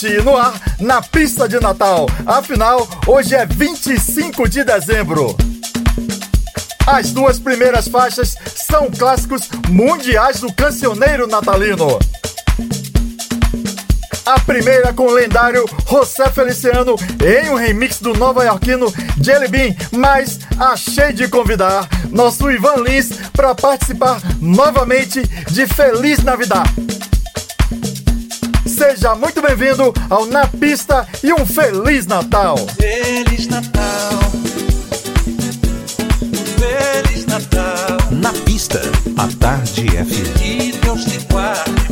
Noite no ar, na pista de Natal. Afinal, hoje é 25 de dezembro. As duas primeiras faixas são clássicos mundiais do cancioneiro natalino. A primeira com o lendário José Feliciano em um remix do nova-iorquino Jelly Bean, mas achei de convidar nosso Ivan Lins para participar novamente de Feliz Navidad. Seja muito bem-vindo ao Na Pista e um Feliz Natal! Feliz Natal. Feliz Natal. Na pista, a Tarde FM. Que Deus te guarde,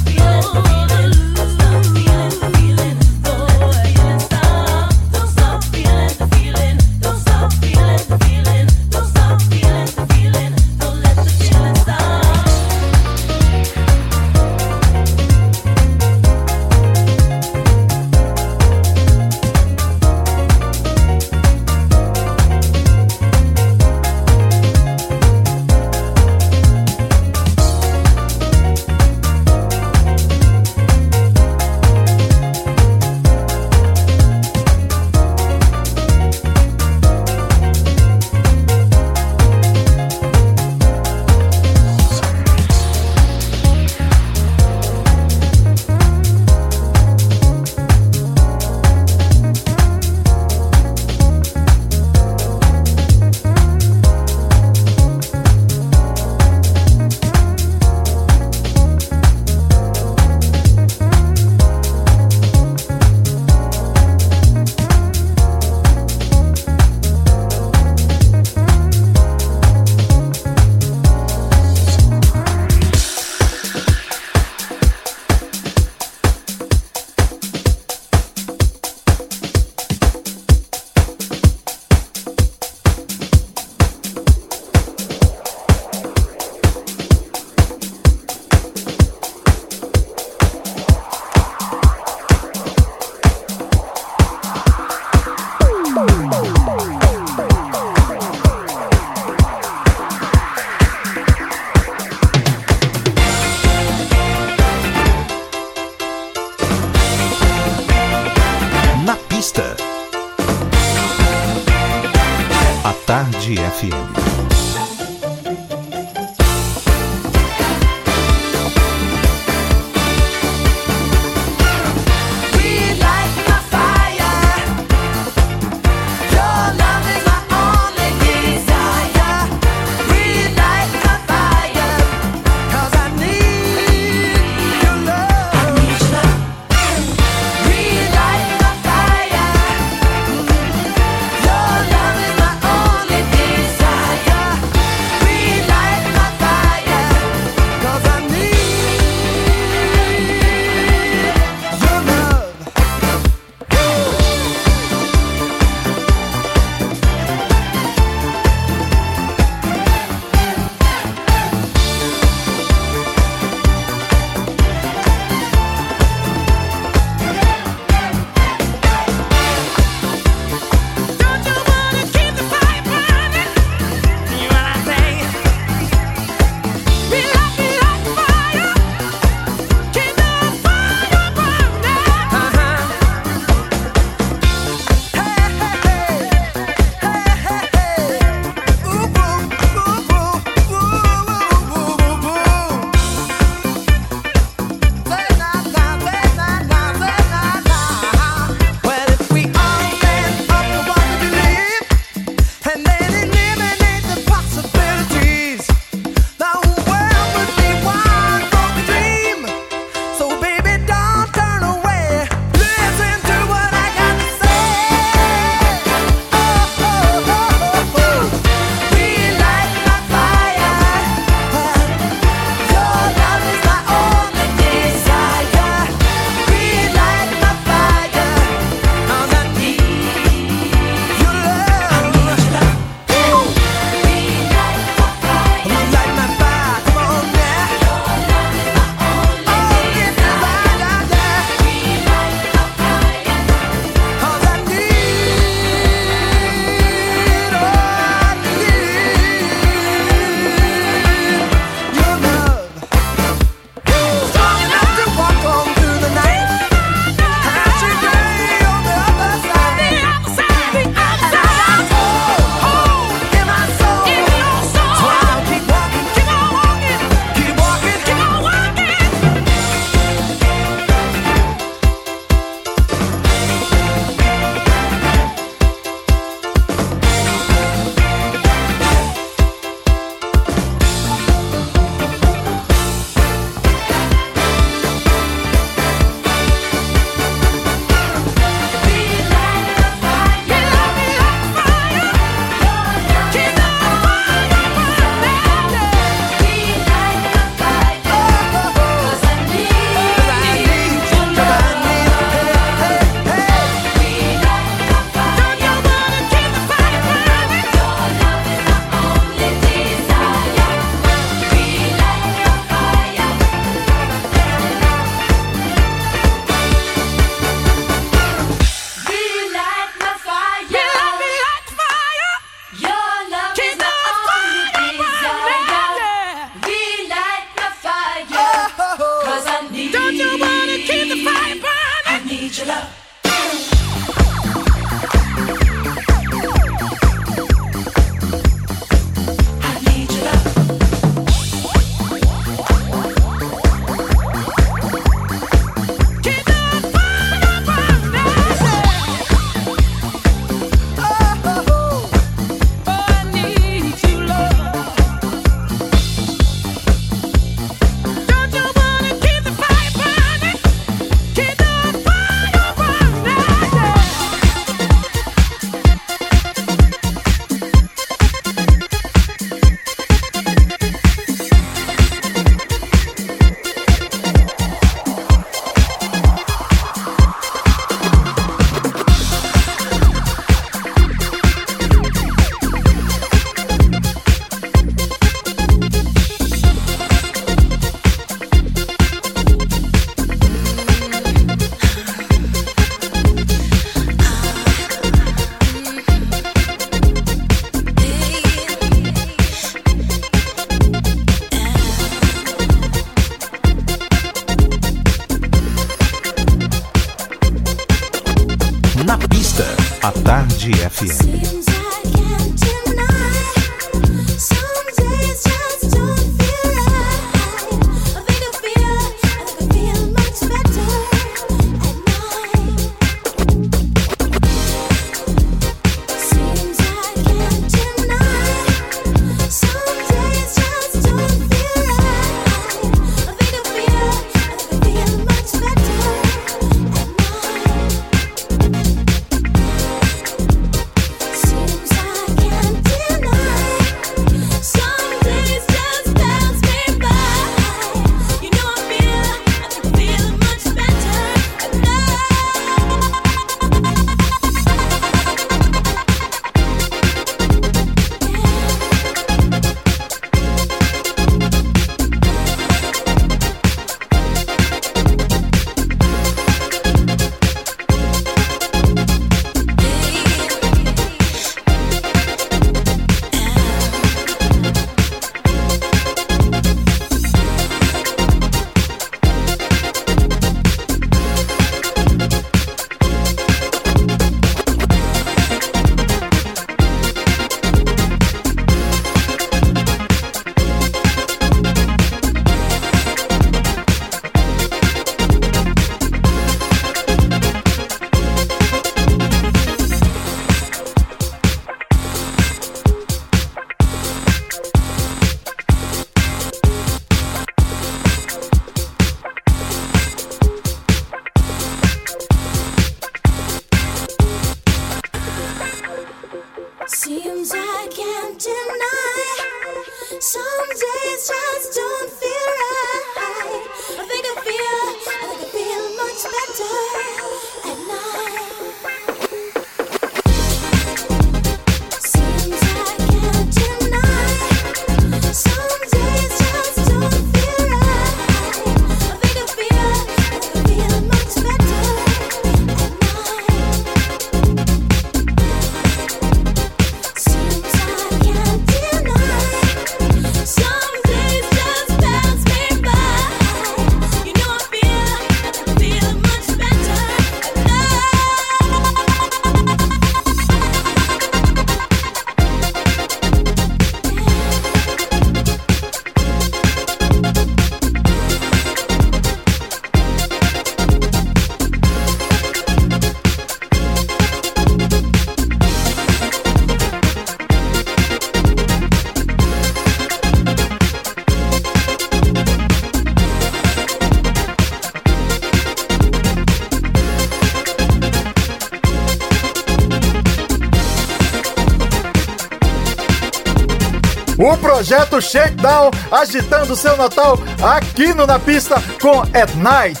projeto Shakedown agitando seu Natal aqui no Na Pista com At Night.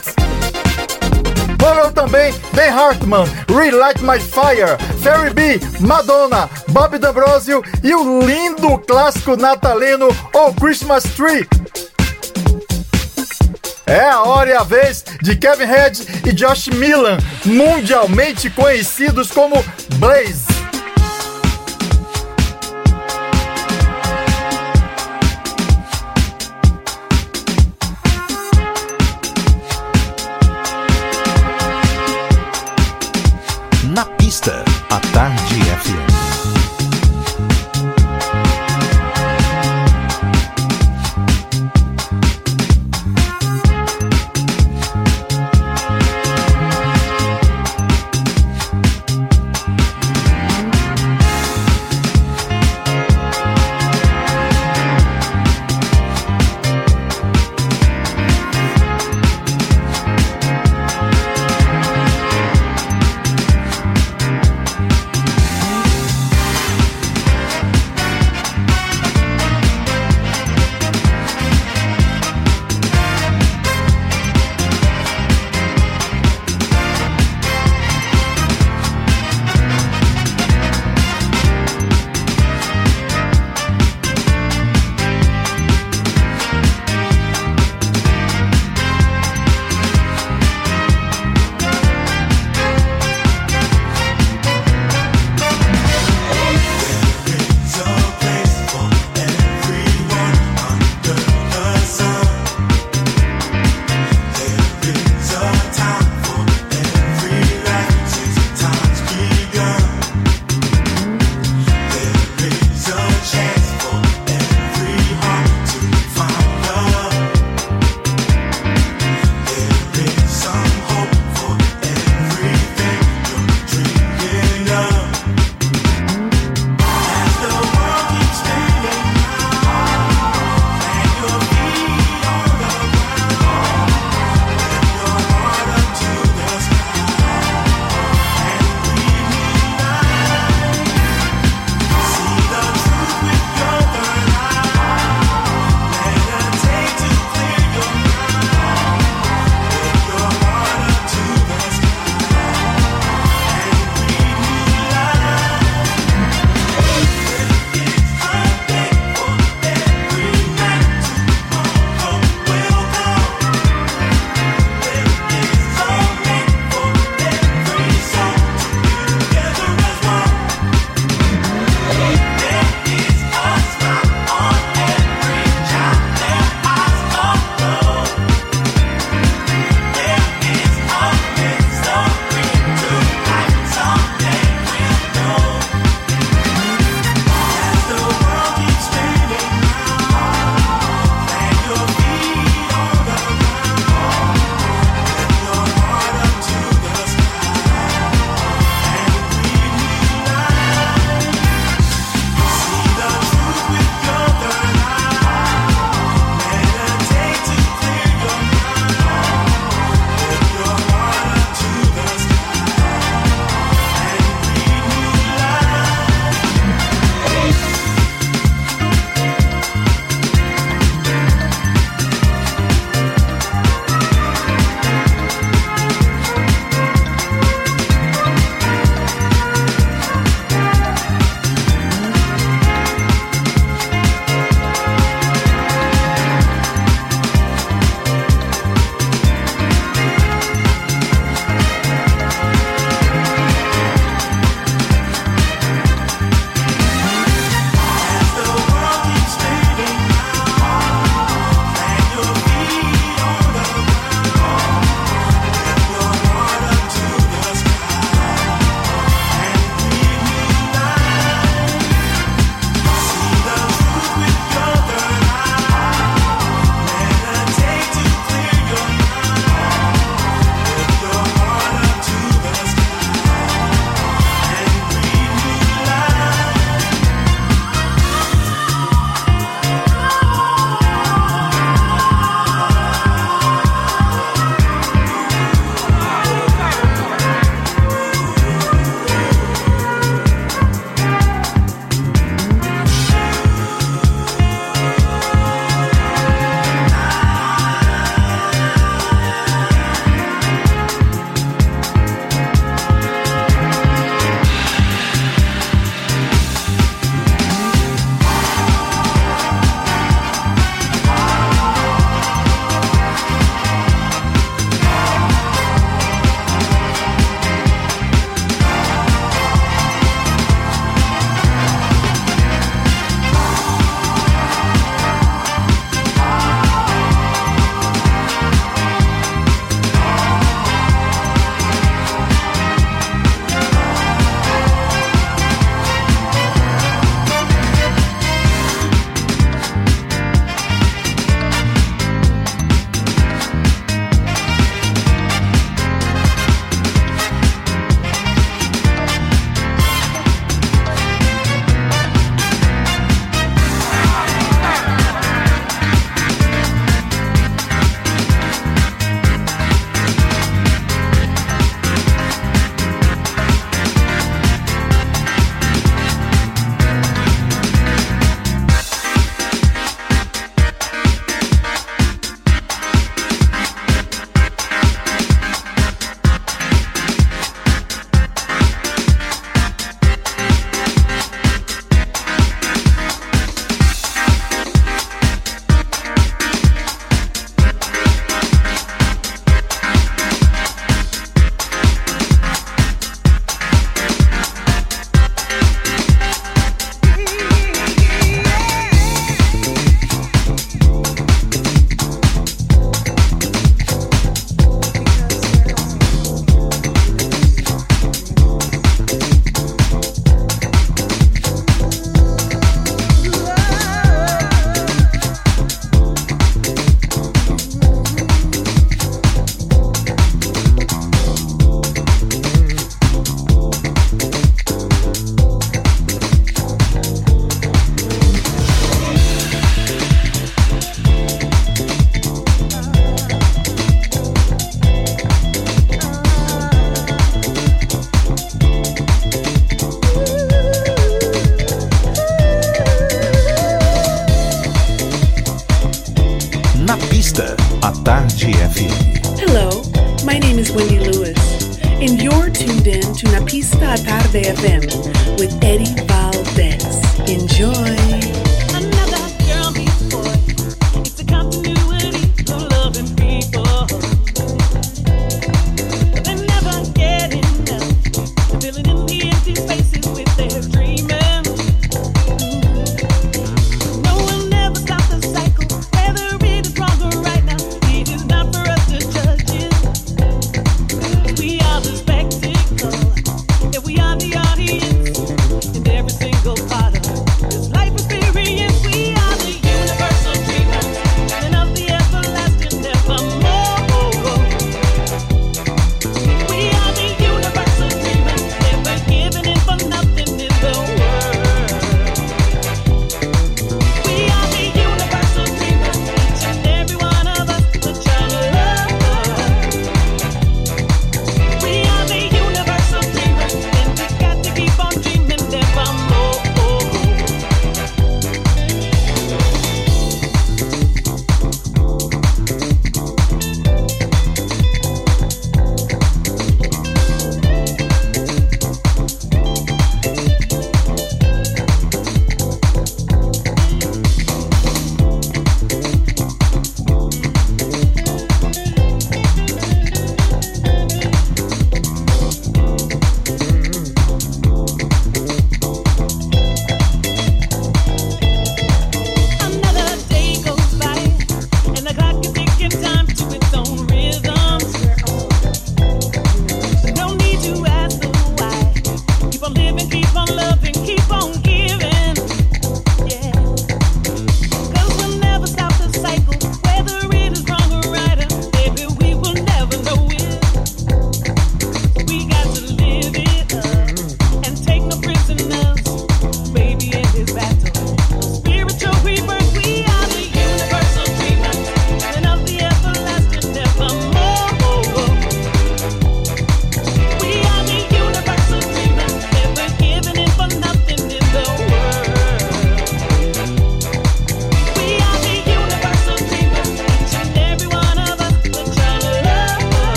Rolou também Ben Hartman, Relight My Fire, Ferry B, Madonna, Bob D'Ambrosio e o lindo clássico natalino O Christmas Tree. É a hora e a vez de Kevin Head e Josh Milan, mundialmente conhecidos como Blaze.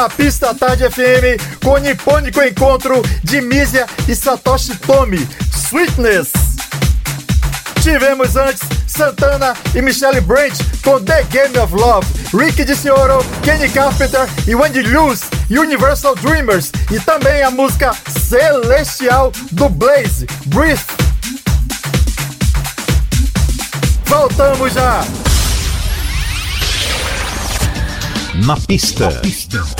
Na Pista Tarde FM com o nipônico encontro de Mísia e Satoshi Tomi, Sweetness. Tivemos antes Santana e Michelle Branch com The Game of Love, Rick DiCioro, Kenny Carpenter e Wendy Lewis, Universal Dreamers e também a música Celestial do Blaze, Breathe. Voltamos já! Na pista. Na pista.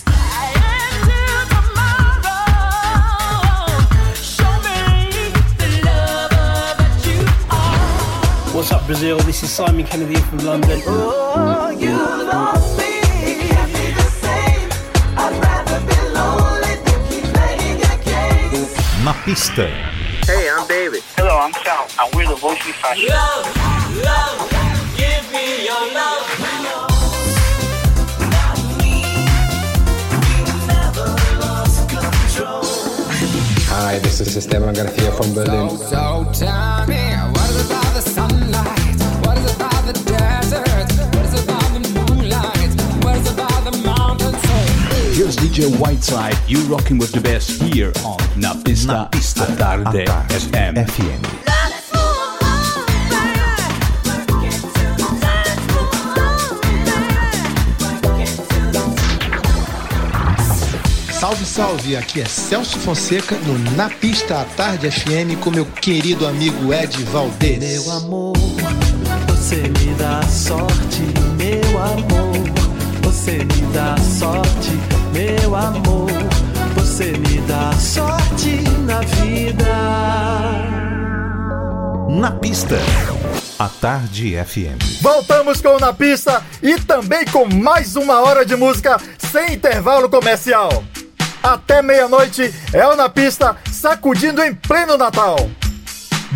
What's up, Brazil? This is Simon Kennedy from London. Oh, you lost Na pista. Hey, I'm David. Hello, I'm Sal, and we're the Voice Fashion. Hi, this is Esteban Garcia from Berlin. So tell me, what is about the sunlight? What is about the desert? What is about the moonlight? What is it about the mountains? Here's DJ Whiteside, you rocking with the best here on Na Pista, Na pista, a Tarde a Tarde FM. FM. Salve, salve! Aqui é Celso Fonseca no Na Pista à Tarde FM com meu querido amigo Ed Valdez. Meu amor, você me dá sorte, meu amor. Você me dá sorte, meu amor. Você me dá sorte na vida. Na pista, a Tarde FM. Voltamos com Na Pista e também com mais uma hora de música sem intervalo comercial. Até meia-noite é o Na Pista sacudindo em pleno Natal.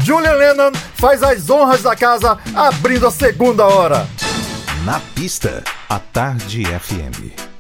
Julian Lennon faz as honras da casa abrindo a segunda hora. Na pista, a Tarde FM.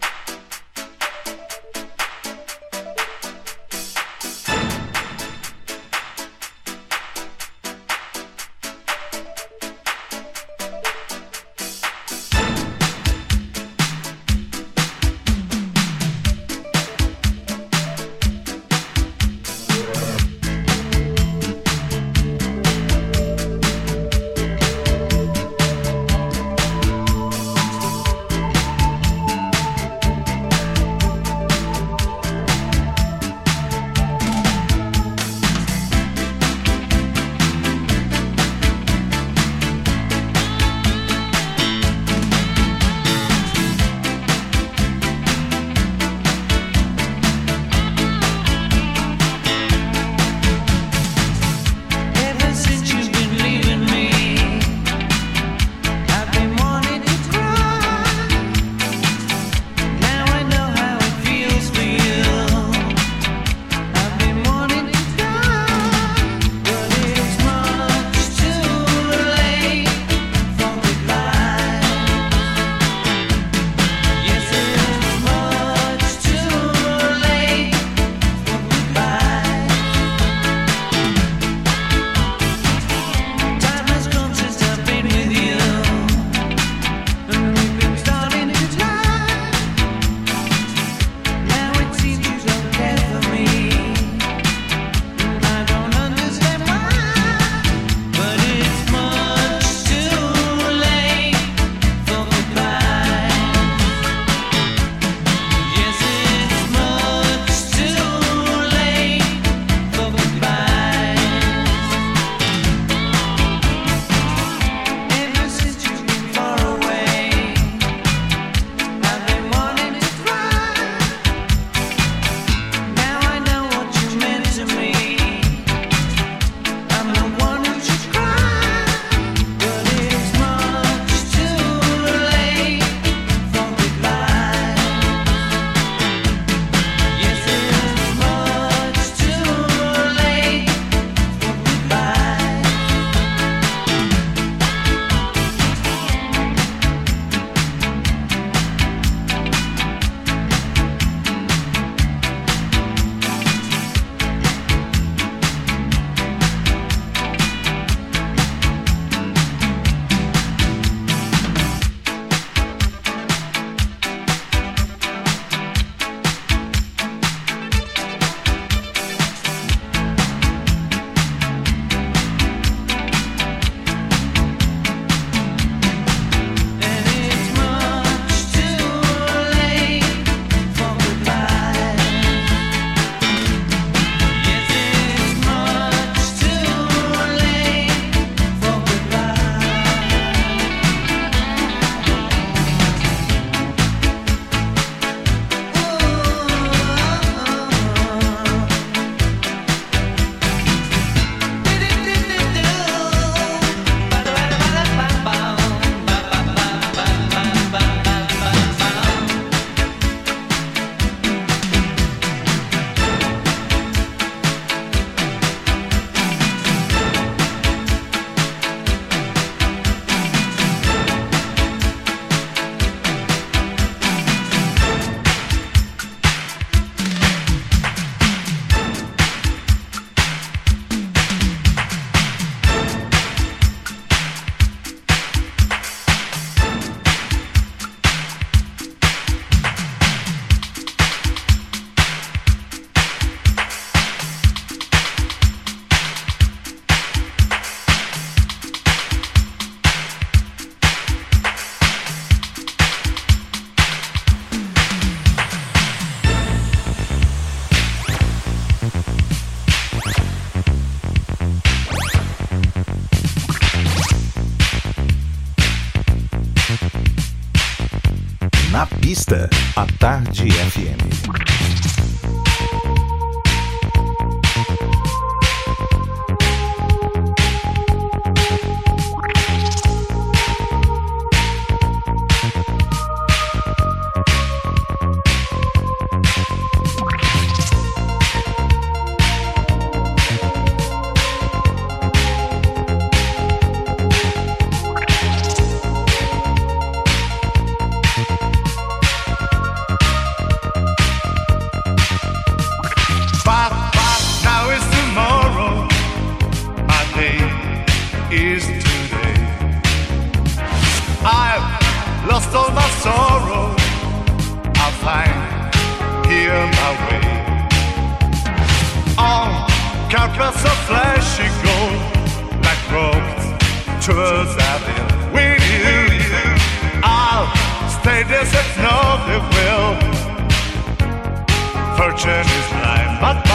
But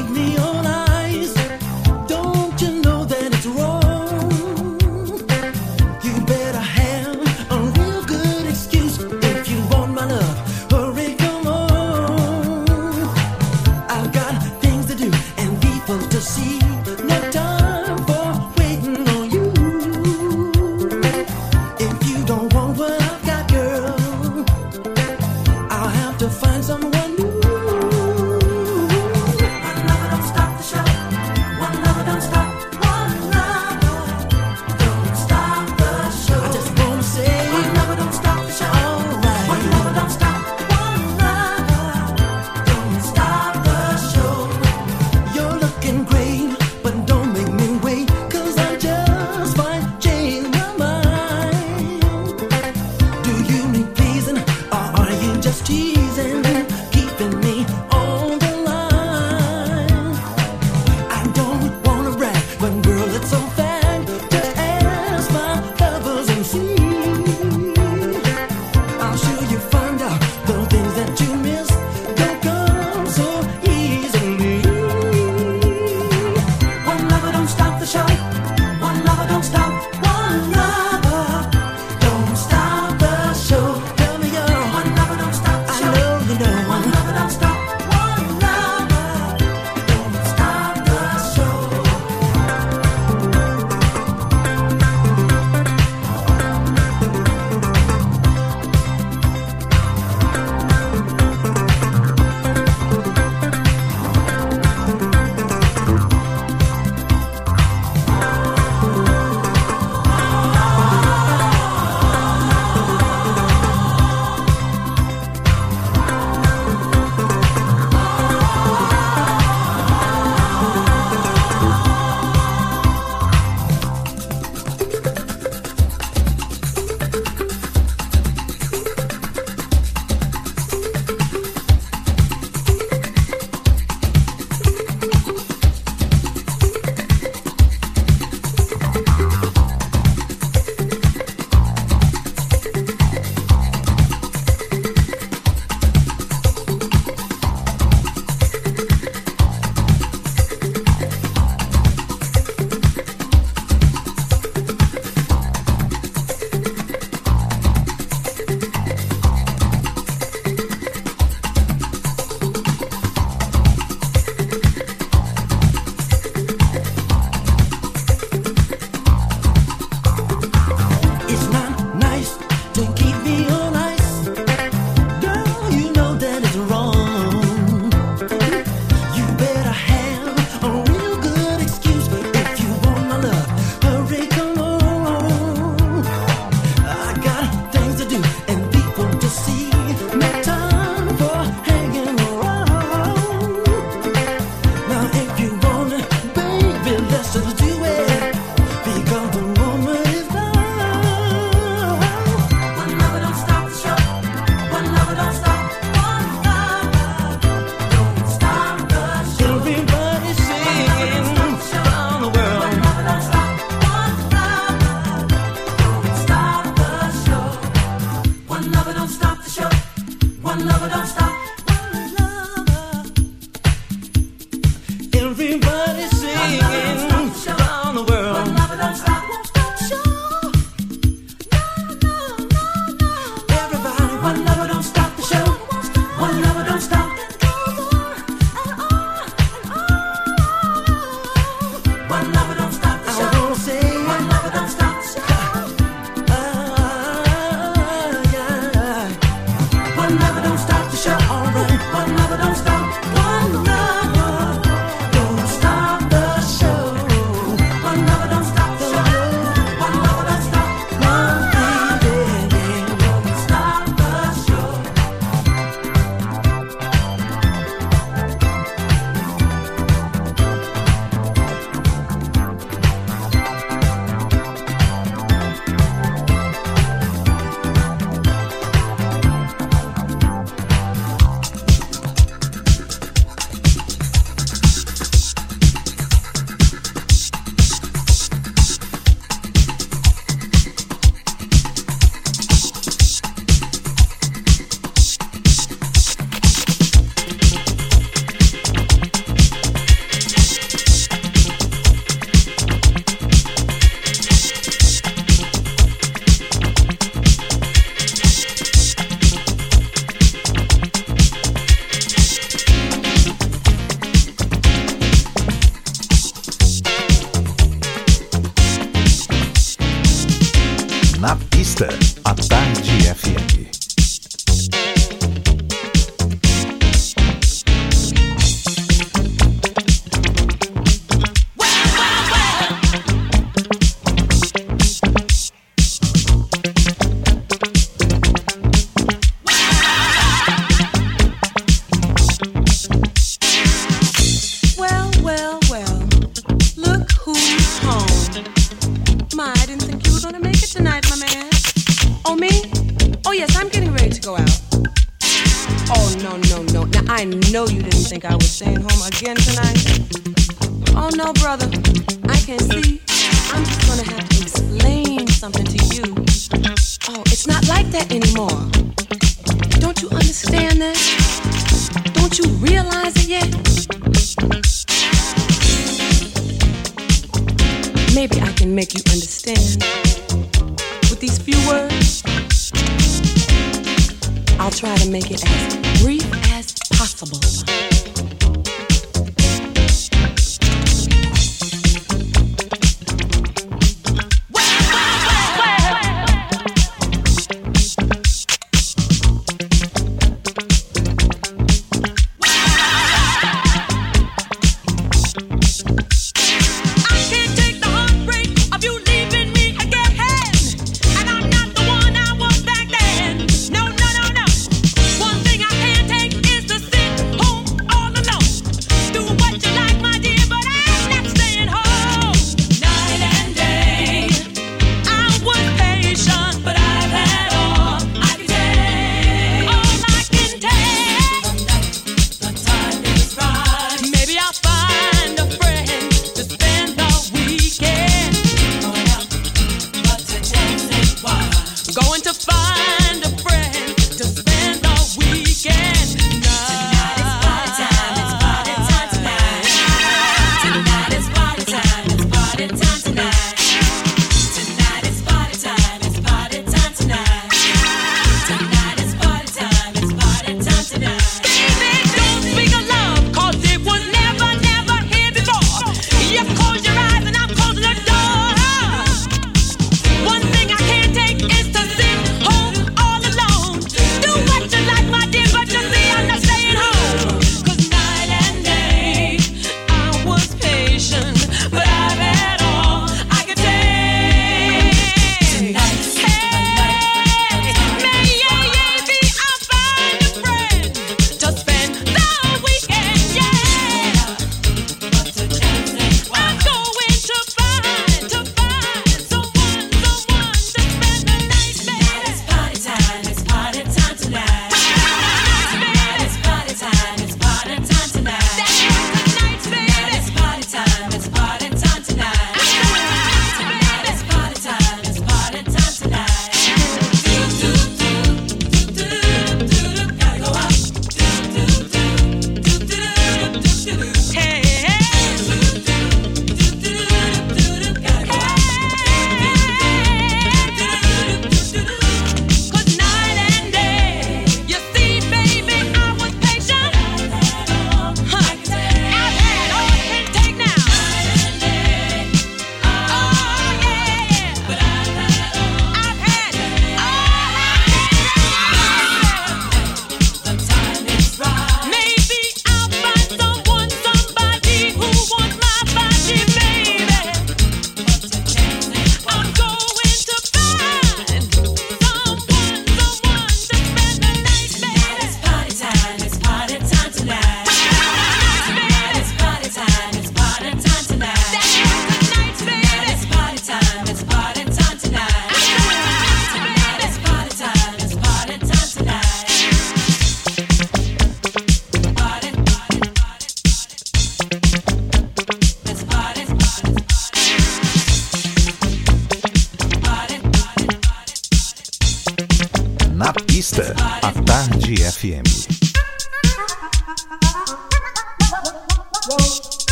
one lover, don't stop.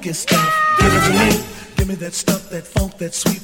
funky stuff. Give it to me. Give me that stuff, that funk, that sweet.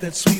that sweet.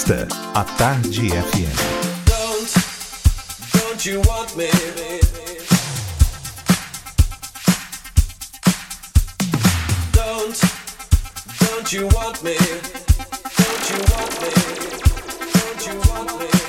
Entrevista, à Tarde FM. Don't, don't you want me, Don't, don't you want me, don't you want me, don't you want me.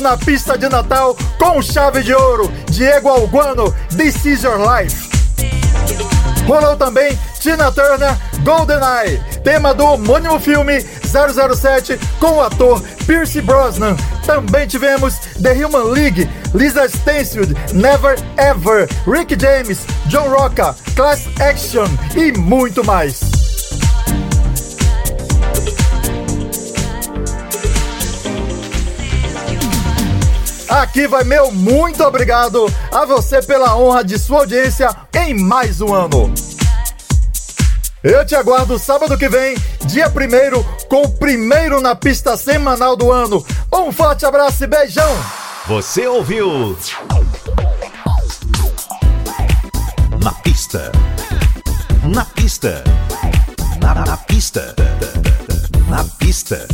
Na pista de Natal com chave de ouro, Diego Alguano, This Is Your Life. Rolou também Tina Turner, GoldenEye, tema do homônimo filme 007 com o ator Pierce Brosnan. Também tivemos The Human League, Lisa Stansfield, Never Ever, Rick James, John Rocca, Class Action e muito mais. Aqui vai meu muito obrigado a você pela honra de sua audiência em mais um ano. Eu te aguardo sábado que vem, dia 1 com o primeiro na pista semanal do ano. Um forte abraço e beijão! Você ouviu? Na pista. Na pista. Na, na pista. Na pista.